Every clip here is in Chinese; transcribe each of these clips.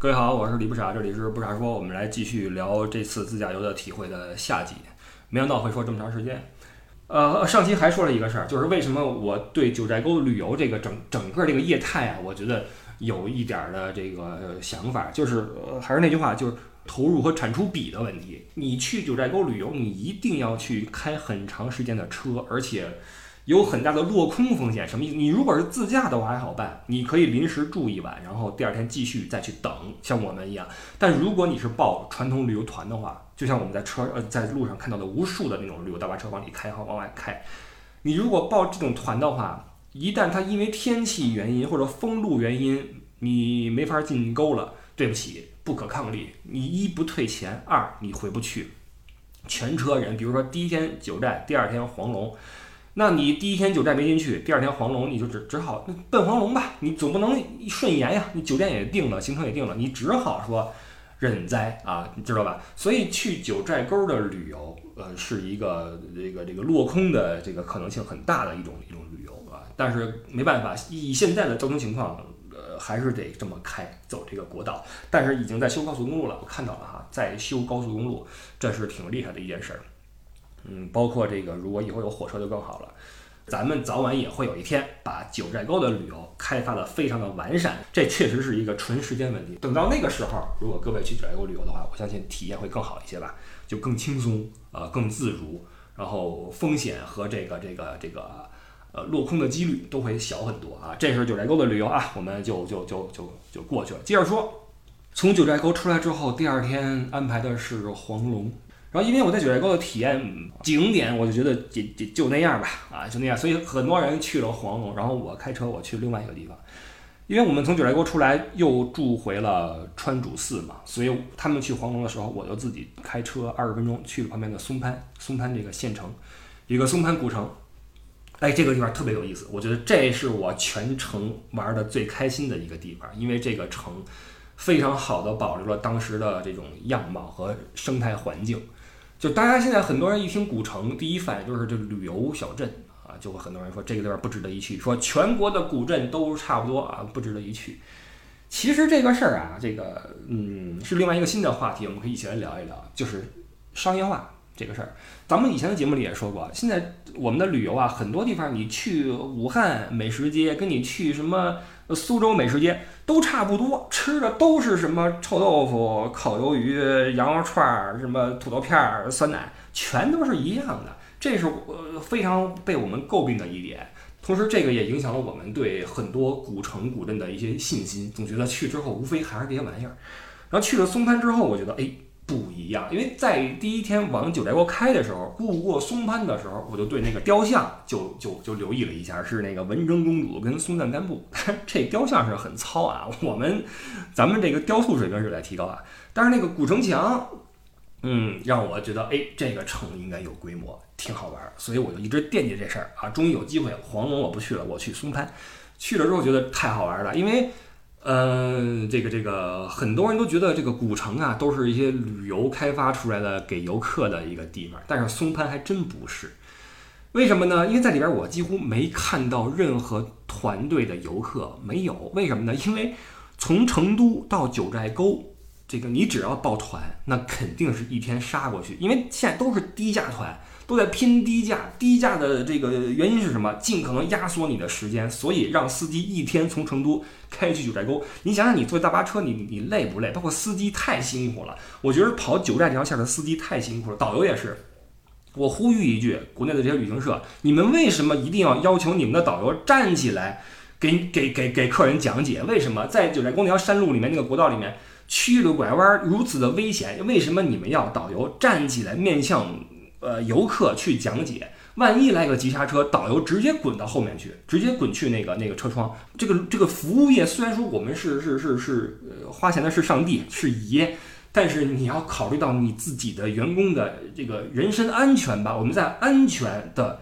各位好，我是李不傻，这里是不傻说，我们来继续聊这次自驾游的体会的下集。没想到会说这么长时间。呃，上期还说了一个事儿，就是为什么我对九寨沟旅游这个整整个这个业态啊，我觉得有一点儿的这个想法，就是呃还是那句话，就是投入和产出比的问题。你去九寨沟旅游，你一定要去开很长时间的车，而且。有很大的落空风险，什么意思？你如果是自驾的话还好办，你可以临时住一晚，然后第二天继续再去等，像我们一样。但如果你是报传统旅游团的话，就像我们在车呃在路上看到的无数的那种旅游大巴车往里开和往外开，你如果报这种团的话，一旦它因为天气原因或者封路原因，你没法进沟了，对不起，不可抗力，你一不退钱，二你回不去。全车人，比如说第一天九寨，第二天黄龙。那你第一天九寨没进去，第二天黄龙你就只只好奔黄龙吧，你总不能顺延呀，你酒店也定了，行程也定了，你只好说忍灾啊，你知道吧？所以去九寨沟的旅游，呃，是一个这个这个落空的这个可能性很大的一种一种旅游啊。但是没办法，以现在的交通情况，呃，还是得这么开走这个国道。但是已经在修高速公路了，我看到了哈，在修高速公路，这是挺厉害的一件事儿。嗯，包括这个，如果以后有火车就更好了。咱们早晚也会有一天把九寨沟的旅游开发的非常的完善，这确实是一个纯时间问题。等到那个时候，如果各位去九寨沟旅游的话，我相信体验会更好一些吧，就更轻松，呃，更自如，然后风险和这个这个这个呃落空的几率都会小很多啊。这是九寨沟的旅游啊，我们就就就就就过去了。接着说，从九寨沟出来之后，第二天安排的是黄龙。然后，因为我在九寨沟的体验景点，我就觉得就就就那样吧，啊，就那样。所以很多人去了黄龙，然后我开车我去另外一个地方。因为我们从九寨沟出来又住回了川主寺嘛，所以他们去黄龙的时候，我就自己开车二十分钟去旁边的松潘，松潘这个县城，一个松潘古城。哎，这个地方特别有意思，我觉得这是我全程玩的最开心的一个地方，因为这个城非常好的保留了当时的这种样貌和生态环境。就大家现在很多人一听古城，第一反应就是这旅游小镇啊，就会很多人说这个地方不值得一去，说全国的古镇都差不多啊，不值得一去。其实这个事儿啊，这个嗯是另外一个新的话题，我们可以一起来聊一聊，就是商业化这个事儿。咱们以前的节目里也说过，现在我们的旅游啊，很多地方你去武汉美食街，跟你去什么。苏州美食街都差不多，吃的都是什么臭豆腐、烤鱿鱼、羊肉串儿、什么土豆片儿、酸奶，全都是一样的。这是呃非常被我们诟病的一点。同时，这个也影响了我们对很多古城古镇的一些信心，总觉得去之后无非还是这些玩意儿。然后去了松潘之后，我觉得哎。不一样，因为在第一天往九寨沟开的时候，路过松潘的时候，我就对那个雕像就就就留意了一下，是那个文成公主跟松赞干布，这雕像是很糙啊。我们咱们这个雕塑水平是在提高啊，但是那个古城墙，嗯，让我觉得哎，这个城应该有规模，挺好玩，所以我就一直惦记这事儿啊。终于有机会，黄龙我不去了，我去松潘，去了之后觉得太好玩了，因为。嗯，这个这个，很多人都觉得这个古城啊，都是一些旅游开发出来的给游客的一个地方，但是松潘还真不是。为什么呢？因为在里边我几乎没看到任何团队的游客，没有。为什么呢？因为从成都到九寨沟，这个你只要报团，那肯定是一天杀过去，因为现在都是低价团。都在拼低价，低价的这个原因是什么？尽可能压缩你的时间，所以让司机一天从成都开去九寨沟。你想想，你坐大巴车，你你累不累？包括司机太辛苦了。我觉得跑九寨这条线的司机太辛苦了，导游也是。我呼吁一句，国内的这些旅行社，你们为什么一定要要求你们的导游站起来给给给给客人讲解？为什么在九寨沟那条山路里面，那个国道里面，曲了拐弯如此的危险？为什么你们要导游站起来面向？呃，游客去讲解，万一来个急刹车，导游直接滚到后面去，直接滚去那个那个车窗。这个这个服务业虽然说我们是是是是呃花钱的是上帝是爷，但是你要考虑到你自己的员工的这个人身安全吧。我们在安全的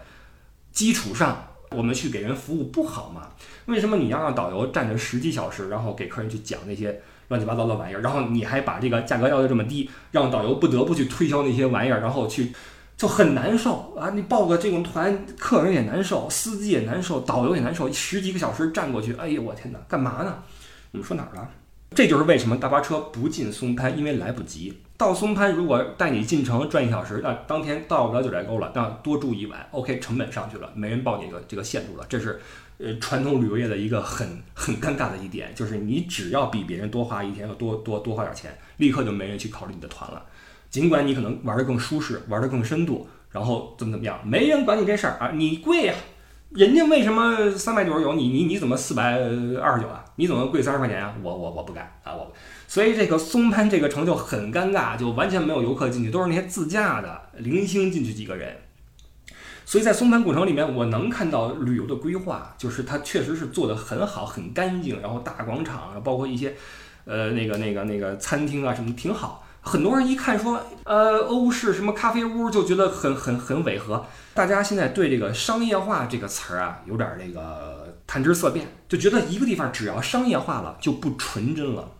基础上，我们去给人服务不好吗？为什么你要让导游站着十几小时，然后给客人去讲那些？乱七八糟的玩意儿，然后你还把这个价格要的这么低，让导游不得不去推销那些玩意儿，然后去。就很难受啊！你报个这种团，客人也难受，司机也难受，导游也难受，十几个小时站过去，哎呦我天哪，干嘛呢？你们说哪儿了？这就是为什么大巴车不进松潘，因为来不及。到松潘如果带你进城转一小时，那当天到不了九寨沟了，那多住一晚，OK，成本上去了，没人报你个这个线路了，这是呃传统旅游业的一个很很尴尬的一点，就是你只要比别人多花一天，多多多花点钱，立刻就没人去考虑你的团了。尽管你可能玩的更舒适，玩的更深度，然后怎么怎么样，没人管你这事儿啊，你贵呀。人家为什么三百九十九，你你你怎么四百二十九啊？你怎么贵三十块钱啊？我我我不干啊！我所以这个松潘这个城就很尴尬，就完全没有游客进去，都是那些自驾的零星进去几个人。所以在松潘古城里面，我能看到旅游的规划，就是它确实是做的很好，很干净，然后大广场，包括一些呃那个那个那个餐厅啊什么挺好。很多人一看说，呃，欧式什么咖啡屋，就觉得很很很违和。大家现在对这个商业化这个词儿啊，有点那个谈之色变，就觉得一个地方只要商业化了就不纯真了。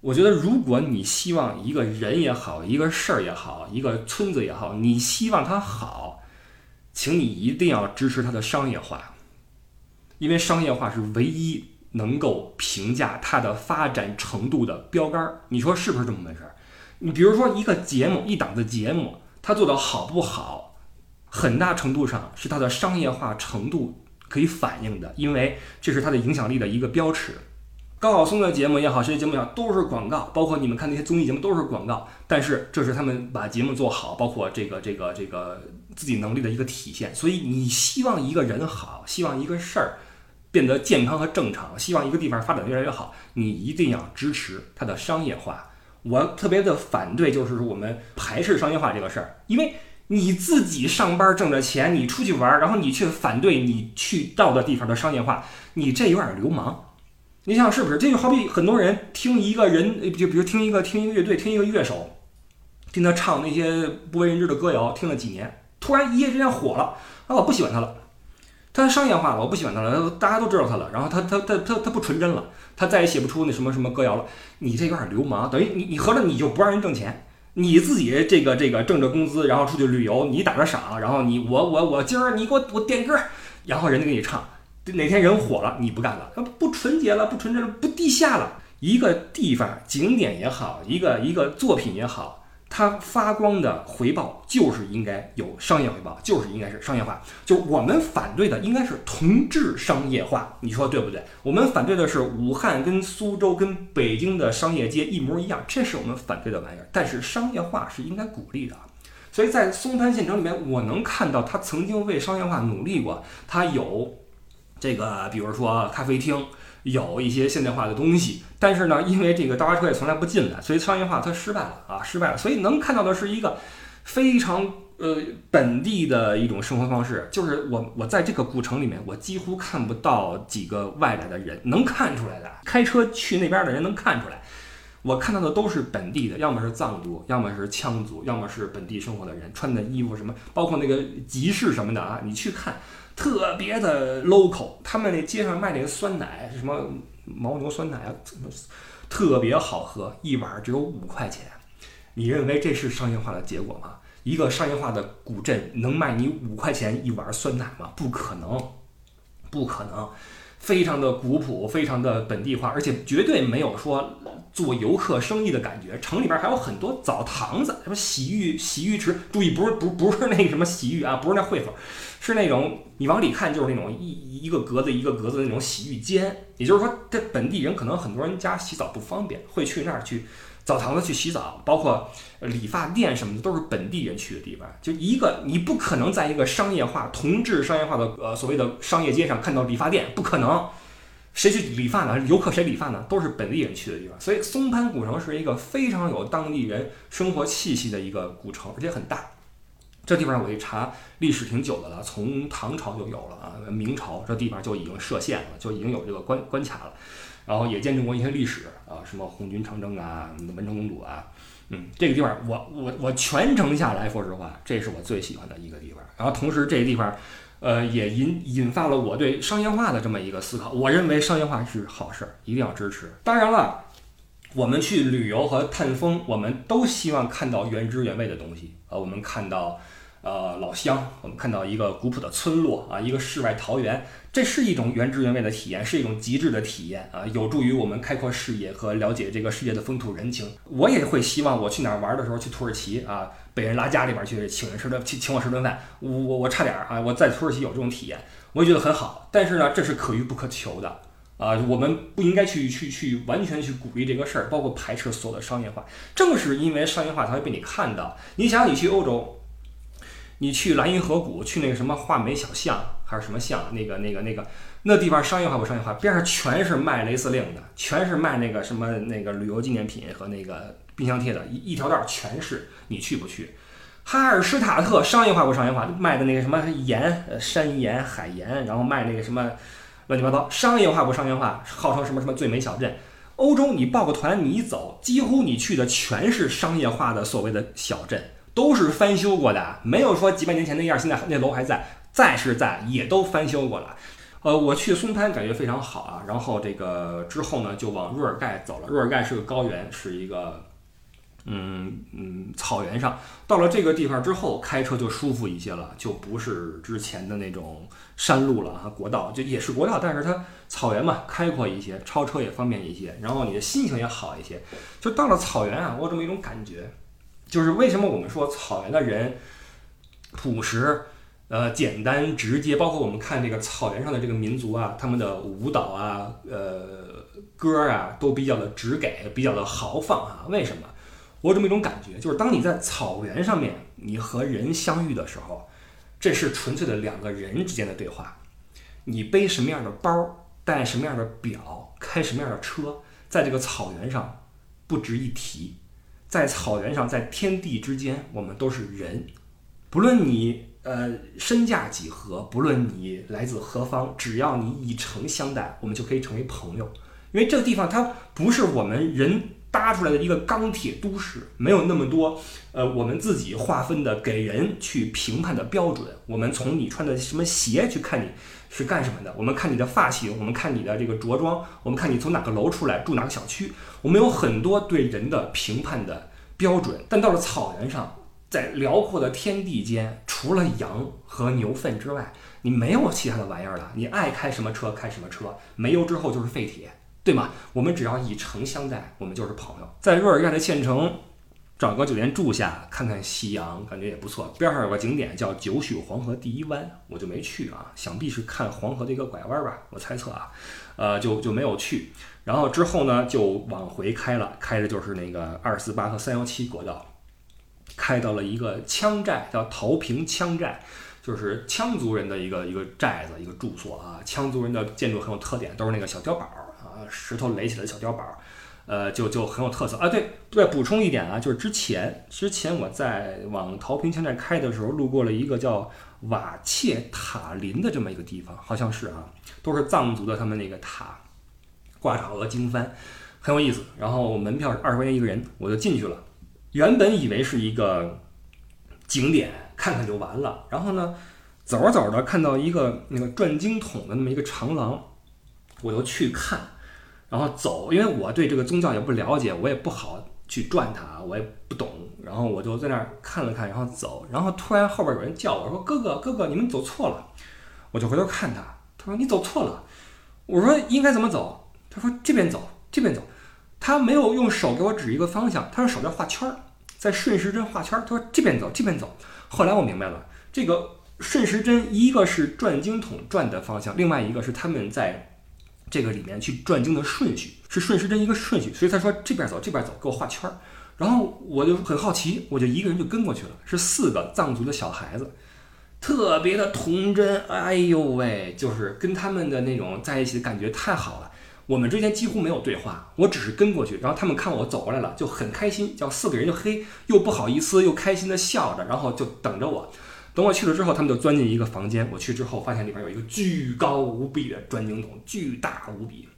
我觉得，如果你希望一个人也好，一个事儿也好，一个村子也好，你希望它好，请你一定要支持它的商业化，因为商业化是唯一能够评价它的发展程度的标杆儿。你说是不是这么回事儿？你比如说一个节目，一档的节目，它做的好不好，很大程度上是它的商业化程度可以反映的，因为这是它的影响力的一个标尺。高晓松的节目也好，这些节目也好，都是广告，包括你们看那些综艺节目都是广告。但是这是他们把节目做好，包括这个这个这个自己能力的一个体现。所以你希望一个人好，希望一个事儿变得健康和正常，希望一个地方发展越来越好，你一定要支持它的商业化。我特别的反对，就是我们排斥商业化这个事儿，因为你自己上班挣着钱，你出去玩，然后你却反对你去到的地方的商业化，你这有点流氓。你想是不是？这就好比很多人听一个人，就比如听一个听一个乐队，听一个乐手，听他唱那些不为人知的歌谣，听了几年，突然一夜之间火了，啊，我不喜欢他了。他商业化了，我不喜欢他了，大家都知道他了。然后他他他他他不纯真了，他再也写不出那什么什么歌谣了。你这有点流氓，等于你你合着你就不让人挣钱，你自己这个这个挣着工资，然后出去旅游，你打着赏，然后你我我我今儿你给我我点歌，然后人家给你唱，哪天人火了你不干了，他不纯洁了，不纯真了，不地下了。一个地方景点也好，一个一个作品也好。它发光的回报就是应该有商业回报，就是应该是商业化。就我们反对的应该是同质商业化，你说对不对？我们反对的是武汉跟苏州跟北京的商业街一模一样，这是我们反对的玩意儿。但是商业化是应该鼓励的，所以在松潘县城里面，我能看到他曾经为商业化努力过，他有这个，比如说咖啡厅。有一些现代化的东西，但是呢，因为这个大巴车也从来不进来，所以商业化它失败了啊，失败了。所以能看到的是一个非常呃本地的一种生活方式，就是我我在这个古城里面，我几乎看不到几个外来的人，能看出来的，开车去那边的人能看出来，我看到的都是本地的，要么是藏族，要么是羌族，要么是本地生活的人，穿的衣服什么，包括那个集市什么的啊，你去看。特别的 local，他们那街上卖那个酸奶什么牦牛酸奶啊，特别好喝，一碗只有五块钱。你认为这是商业化的结果吗？一个商业化的古镇能卖你五块钱一碗酸奶吗？不可能，不可能。非常的古朴，非常的本地化，而且绝对没有说做游客生意的感觉。城里边还有很多澡堂子，什么洗浴洗浴池，注意不是不不是那个什么洗浴啊，不是那会所，是那种你往里看就是那种一一个格子一个格子的那种洗浴间。也就是说，这本地人可能很多人家洗澡不方便，会去那儿去。澡堂子去洗澡，包括理发店什么的，都是本地人去的地方。就一个，你不可能在一个商业化、同质商业化的呃所谓的商业街上看到理发店，不可能。谁去理发呢？游客谁理发呢？都是本地人去的地方。所以松潘古城是一个非常有当地人生活气息的一个古城，而且很大。这地方我一查，历史挺久的了，从唐朝就有了啊，明朝这地方就已经设县了，就已经有这个关关卡了。然后也见证过一些历史啊，什么红军长征啊，文成公主啊，嗯，这个地方我我我全程下来说实话，这是我最喜欢的一个地方。然后同时这个地方，呃，也引引发了我对商业化的这么一个思考。我认为商业化是好事儿，一定要支持。当然了，我们去旅游和探风，我们都希望看到原汁原味的东西。啊，我们看到呃老乡，我们看到一个古朴的村落啊，一个世外桃源，这是一种原汁原味的体验，是一种极致的体验啊，有助于我们开阔视野和了解这个世界的风土人情。我也会希望我去哪儿玩的时候，去土耳其啊，被人拉家里边去请人吃顿请请我吃顿饭，我我我差点啊，我在土耳其有这种体验，我也觉得很好。但是呢，这是可遇不可求的。啊，我们不应该去去去完全去鼓励这个事儿，包括排斥所有的商业化。正是因为商业化才会被你看到。你想，你去欧洲，你去莱茵河谷，去那个什么画眉小巷还是什么巷，那个那个那个那地方商业化不商业化？边上全是卖蕾丝令的，全是卖那个什么那个旅游纪念品和那个冰箱贴的，一一条道全是。你去不去？哈尔施塔特商业化不商业化？卖的那个什么盐，山盐、海盐，然后卖那个什么。乱七八糟，商业化不商业化？号称什么什么最美小镇？欧洲你报个团，你一走，几乎你去的全是商业化的所谓的小镇，都是翻修过的，没有说几百年前那样，现在那楼还在，在是在，也都翻修过了。呃，我去松潘感觉非常好啊，然后这个之后呢，就往若尔盖走了。若尔盖是个高原，是一个。嗯嗯，草原上到了这个地方之后，开车就舒服一些了，就不是之前的那种山路了啊，国道就也是国道，但是它草原嘛，开阔一些，超车也方便一些，然后你的心情也好一些。就到了草原啊，我有这么一种感觉，就是为什么我们说草原的人朴实、呃简单、直接，包括我们看这个草原上的这个民族啊，他们的舞蹈啊、呃歌啊，都比较的直给，比较的豪放啊，为什么？我有这么一种感觉，就是当你在草原上面，你和人相遇的时候，这是纯粹的两个人之间的对话。你背什么样的包，戴什么样的表，开什么样的车，在这个草原上不值一提。在草原上，在天地之间，我们都是人。不论你呃身价几何，不论你来自何方，只要你以诚相待，我们就可以成为朋友。因为这个地方它不是我们人。搭出来的一个钢铁都市，没有那么多，呃，我们自己划分的给人去评判的标准。我们从你穿的什么鞋去看你是干什么的，我们看你的发型，我们看你的这个着装，我们看你从哪个楼出来，住哪个小区。我们有很多对人的评判的标准。但到了草原上，在辽阔的天地间，除了羊和牛粪之外，你没有其他的玩意儿了。你爱开什么车开什么车，没油之后就是废铁。对吗？我们只要以诚相待，我们就是朋友。在若尔盖的县城找个酒店住下，看看夕阳，感觉也不错。边上有个景点叫九曲黄河第一湾，我就没去啊，想必是看黄河的一个拐弯吧，我猜测啊，呃，就就没有去。然后之后呢，就往回开了，开的就是那个二四八和三幺七国道，开到了一个羌寨，叫陶坪羌寨，就是羌族人的一个一个寨子，一个住所啊。羌族人的建筑很有特点，都是那个小碉堡。石头垒起来的小碉堡，呃，就就很有特色啊。对对，补充一点啊，就是之前之前我在往陶坪羌寨开的时候，路过了一个叫瓦切塔林的这么一个地方，好像是啊，都是藏族的他们那个塔，挂着好多经幡，很有意思。然后门票是二十块钱一个人，我就进去了。原本以为是一个景点，看看就完了。然后呢，走着走着看到一个那个转经筒的那么一个长廊，我就去看。然后走，因为我对这个宗教也不了解，我也不好去转它，我也不懂。然后我就在那儿看了看，然后走。然后突然后边有人叫我说：“哥哥，哥哥，你们走错了。”我就回头看他，他说：“你走错了。”我说：“应该怎么走？”他说：“这边走，这边走。”他没有用手给我指一个方向，他用手在画圈儿，在顺时针画圈儿。他说：“这边走，这边走。”后来我明白了，这个顺时针一个是转经筒转的方向，另外一个是他们在。这个里面去转经的顺序是顺时针一个顺序，所以他说这边走这边走，给我画圈儿，然后我就很好奇，我就一个人就跟过去了。是四个藏族的小孩子，特别的童真，哎呦喂，就是跟他们的那种在一起的感觉太好了。我们之间几乎没有对话，我只是跟过去，然后他们看我走过来了，就很开心，叫四个人就嘿，又不好意思又开心的笑着，然后就等着我。等我去了之后，他们就钻进一个房间。我去之后，发现里边有一个巨高无比的转经筒，巨大无比，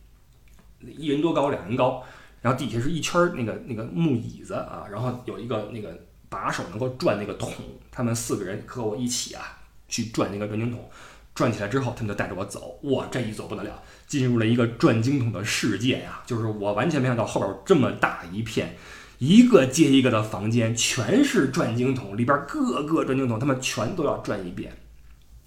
一人多高，两人高。然后底下是一圈那个那个木椅子啊，然后有一个那个把手能够转那个桶。他们四个人和我一起啊去转那个转经筒，转起来之后，他们就带着我走。哇，这一走不得了，进入了一个转经筒的世界呀！就是我完全没想到后边这么大一片。一个接一个的房间全是转经筒，里边各个转经筒他们全都要转一遍。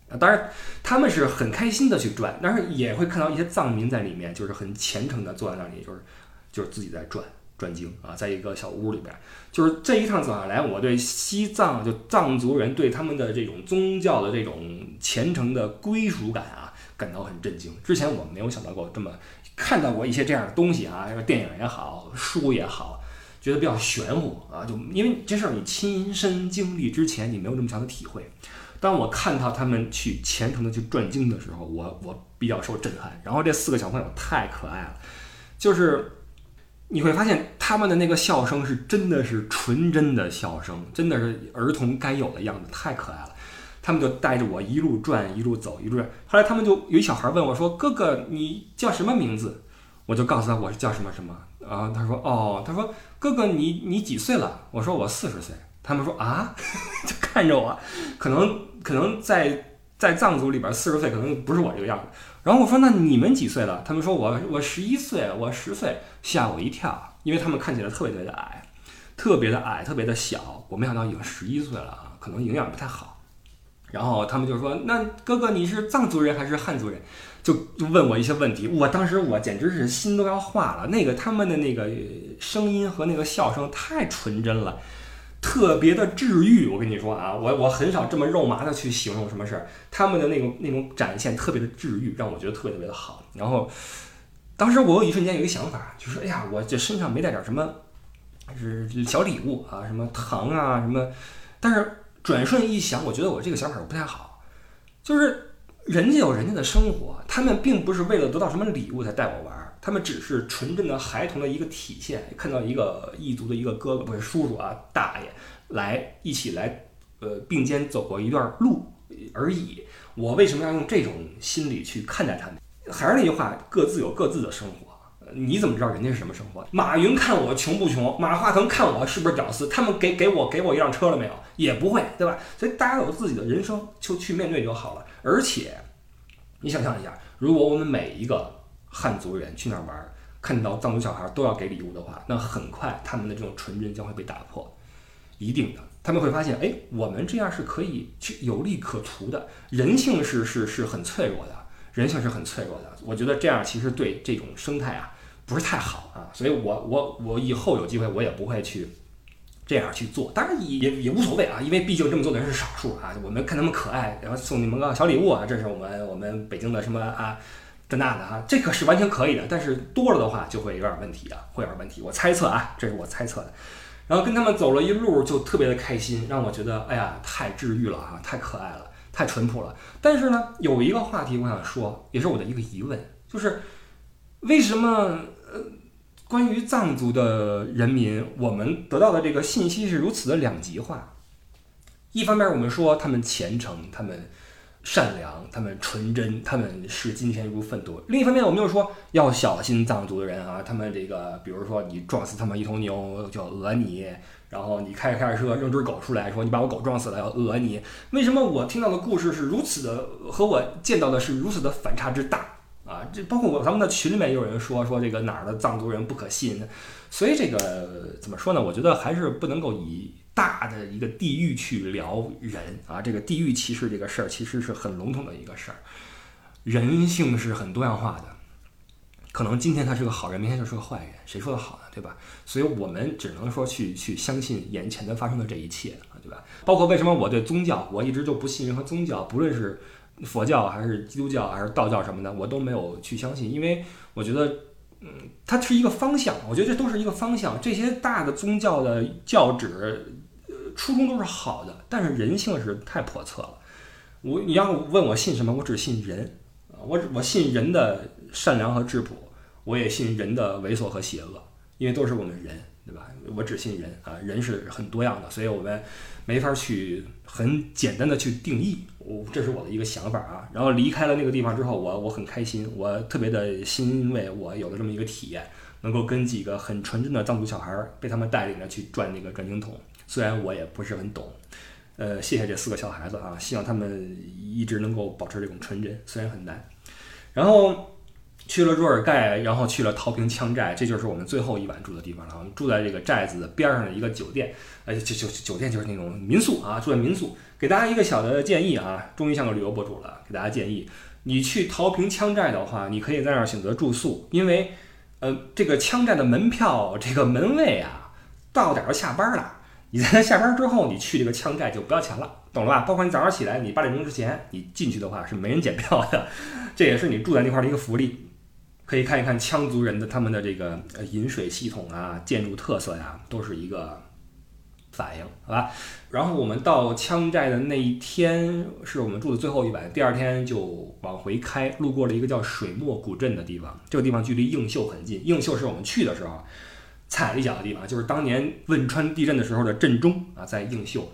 啊，当然他们是很开心的去转，但是也会看到一些藏民在里面，就是很虔诚的坐在那里，就是就是自己在转转经啊，在一个小屋里边。就是这一趟走下来，我对西藏就藏族人对他们的这种宗教的这种虔诚的归属感啊，感到很震惊。之前我没有想到过这么看到过一些这样的东西啊，电影也好，书也好，觉得比较玄乎啊。就因为这事儿你亲身经历之前，你没有这么强的体会。当我看到他们去虔诚的去转经的时候，我我比较受震撼。然后这四个小朋友太可爱了，就是你会发现他们的那个笑声是真的是纯真的笑声，真的是儿童该有的样子，太可爱了。他们就带着我一路转一路走一路转。后来他们就有一小孩问我说：“哥哥，你叫什么名字？”我就告诉他我是叫什么什么。啊他说：“哦，他说哥哥你你几岁了？”我说：“我四十岁。”他们说啊，就看着我，可能可能在在藏族里边四十岁可能不是我这个样子。然后我说那你们几岁了？他们说我我十一岁，我十岁，吓我一跳，因为他们看起来特别特别的矮，特别的矮，特别的小。我没想到已经十一岁了啊，可能营养不太好。然后他们就说那哥哥你是藏族人还是汉族人？就就问我一些问题。我当时我简直是心都要化了。那个他们的那个声音和那个笑声太纯真了。特别的治愈，我跟你说啊，我我很少这么肉麻的去形容什么事儿，他们的那种那种展现特别的治愈，让我觉得特别特别的好。然后，当时我有一瞬间有一个想法，就是哎呀，我这身上没带点什么，是小礼物啊，什么糖啊什么。但是转瞬一想，我觉得我这个想法不太好，就是人家有人家的生活，他们并不是为了得到什么礼物才带我玩。他们只是纯正的孩童的一个体现，看到一个异族的一个哥哥不是叔叔啊大爷来一起来，呃并肩走过一段路而已。我为什么要用这种心理去看待他们？还是那句话，各自有各自的生活。你怎么知道人家是什么生活？马云看我穷不穷？马化腾看我是不是屌丝？他们给给我给我一辆车了没有？也不会，对吧？所以大家有自己的人生，就去面对就好了。而且，你想象一下，如果我们每一个。汉族人去那儿玩，看到藏族小孩都要给礼物的话，那很快他们的这种纯真将会被打破，一定的。他们会发现，哎，我们这样是可以去有利可图的。人性是是是很脆弱的，人性是很脆弱的。我觉得这样其实对这种生态啊不是太好啊。所以我我我以后有机会我也不会去这样去做。当然也也无所谓啊，因为毕竟这么做的人是少数啊。我们看他们可爱，然后送你们个小礼物啊，这是我们我们北京的什么啊。这那的哈，这可是完全可以的，但是多了的话就会有点问题啊，会有点问题。我猜测啊，这是我猜测的。然后跟他们走了一路，就特别的开心，让我觉得，哎呀，太治愈了哈，太可爱了，太淳朴了。但是呢，有一个话题我想说，也是我的一个疑问，就是为什么呃，关于藏族的人民，我们得到的这个信息是如此的两极化？一方面我们说他们虔诚，他们。善良，他们纯真，他们视金钱如粪土。另一方面，我们又说要小心藏族的人啊，他们这个，比如说你撞死他们一头牛就讹你，然后你开着开着车扔只狗出来，说你把我狗撞死了要讹你。为什么我听到的故事是如此的，和我见到的是如此的反差之大啊？这包括我咱们的群里面也有人说说这个哪儿的藏族人不可信，所以这个怎么说呢？我觉得还是不能够以。大的一个地域去聊人啊，这个地域歧视这个事儿其实是很笼统的一个事儿。人性是很多样化的，可能今天他是个好人，明天就是个坏人，谁说的好呢？对吧？所以我们只能说去去相信眼前的发生的这一切啊，对吧？包括为什么我对宗教，我一直就不信任何宗教，不论是佛教还是基督教还是道教什么的，我都没有去相信，因为我觉得，嗯，它是一个方向，我觉得这都是一个方向。这些大的宗教的教旨。初衷都是好的，但是人性是太叵测了。我你要问我信什么，我只信人，我我信人的善良和质朴，我也信人的猥琐和邪恶，因为都是我们人，对吧？我只信人啊，人是很多样的，所以我们没法去很简单的去定义。我这是我的一个想法啊。然后离开了那个地方之后，我我很开心，我特别的欣慰，我有了这么一个体验，能够跟几个很纯真的藏族小孩儿被他们带领着去转那个转经筒。虽然我也不是很懂，呃，谢谢这四个小孩子啊，希望他们一直能够保持这种纯真，虽然很难。然后去了若尔盖，然后去了陶坪羌寨，这就是我们最后一晚住的地方了。我们住在这个寨子边上的一个酒店，呃，就就酒店就是那种民宿啊，住在民宿。给大家一个小的建议啊，终于像个旅游博主了，给大家建议，你去桃坪羌寨的话，你可以在那儿选择住宿，因为，呃，这个羌寨的门票这个门卫啊，到点儿就下班了。你在下班之后，你去这个羌寨就不要钱了，懂了吧？包括你早上起来，你八点钟之前你进去的话是没人检票的，这也是你住在那块的一个福利。可以看一看羌族人的他们的这个呃饮水系统啊、建筑特色呀，都是一个反应，好吧？然后我们到羌寨的那一天是我们住的最后一晚，第二天就往回开，路过了一个叫水墨古镇的地方，这个地方距离映秀很近，映秀是我们去的时候踩了一脚的地方，就是当年汶川地震的时候的震中啊，在映秀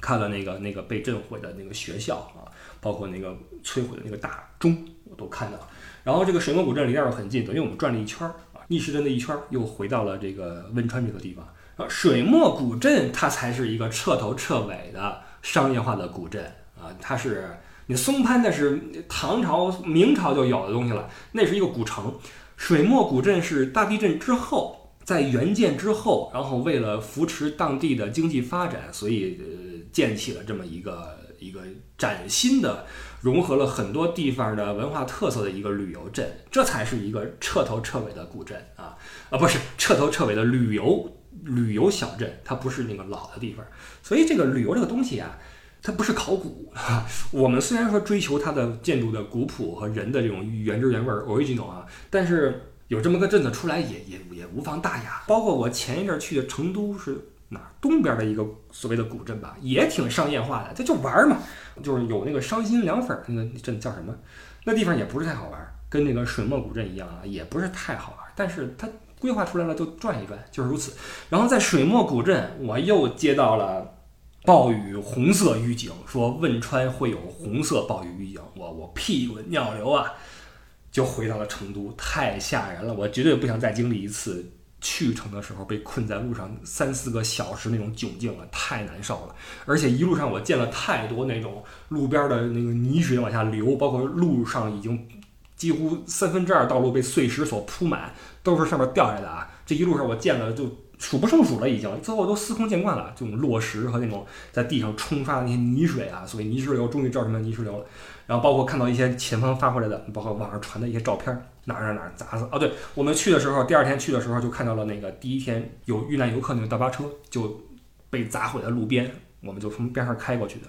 看了那个那个被震毁的那个学校啊，包括那个摧毁的那个大钟，我都看到了。然后这个水墨古镇离那儿很近，等于我们转了一圈儿啊，逆时针的一圈儿，又回到了这个汶川这个地方。啊，水墨古镇它才是一个彻头彻尾的商业化的古镇啊，它是你松潘那是唐朝、明朝就有的东西了，那是一个古城。水墨古镇是大地震之后，在援建之后，然后为了扶持当地的经济发展，所以呃建起了这么一个一个崭新的。融合了很多地方的文化特色的一个旅游镇，这才是一个彻头彻尾的古镇啊啊，不是彻头彻尾的旅游旅游小镇，它不是那个老的地方。所以这个旅游这个东西啊，它不是考古。我们虽然说追求它的建筑的古朴和人的这种原汁原味 original 啊，但是有这么个镇子出来也也也无妨大雅。包括我前一阵去的成都是。哪东边的一个所谓的古镇吧，也挺商业化的，这就玩嘛，就是有那个伤心凉粉那个镇叫什么？那地方也不是太好玩，跟那个水墨古镇一样啊，也不是太好玩。但是它规划出来了就转一转，就是如此。然后在水墨古镇，我又接到了暴雨红色预警，说汶川会有红色暴雨预警，我我屁滚尿流啊，就回到了成都，太吓人了，我绝对不想再经历一次。去程的时候被困在路上三四个小时那种窘境了，太难受了。而且一路上我见了太多那种路边的那个泥水往下流，包括路上已经几乎三分之二道路被碎石所铺满，都是上面掉下来的啊！这一路上我见了就数不胜数了，已经最后都司空见惯了。这种落石和那种在地上冲刷的那些泥水啊，所谓泥石流，终于知道什么叫泥石流了。然后包括看到一些前方发回来的，包括网上传的一些照片，哪儿哪儿哪儿砸死哦！对我们去的时候，第二天去的时候就看到了那个第一天有遇难游客那个大巴车就被砸毁在路边，我们就从边上开过去的，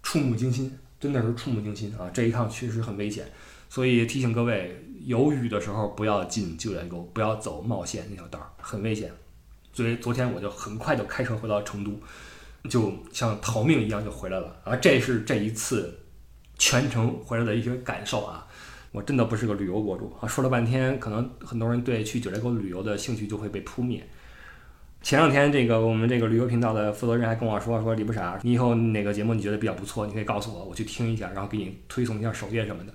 触目惊心，真的是触目惊心啊！这一趟确实很危险，所以提醒各位，有雨的时候不要进九寨沟，不要走冒险那条道儿，很危险。所以昨天我就很快就开车回到成都，就像逃命一样就回来了啊！这是这一次。全程回来的一些感受啊，我真的不是个旅游博主啊，说了半天，可能很多人对去九寨沟旅游的兴趣就会被扑灭。前两天这个我们这个旅游频道的负责人还跟我说说李不傻，你以后哪个节目你觉得比较不错，你可以告诉我，我去听一下，然后给你推送一下首页什么的。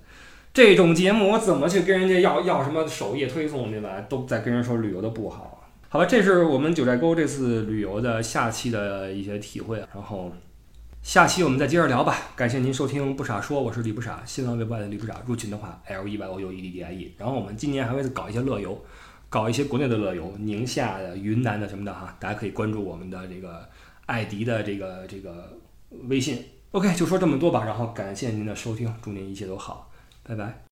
这种节目我怎么去跟人家要要什么首页推送对吧？都在跟人说旅游的不好。好吧，这是我们九寨沟这次旅游的下期的一些体会，然后。下期我们再接着聊吧，感谢您收听不傻说，我是李不傻，新浪微博的李不傻，入群的话 L E Y O U E D D I E，然后我们今年还会搞一些乐游，搞一些国内的乐游，宁夏的、云南的什么的哈，大家可以关注我们的这个艾迪的这个这个微信。OK，就说这么多吧，然后感谢您的收听，祝您一切都好，Bye bye.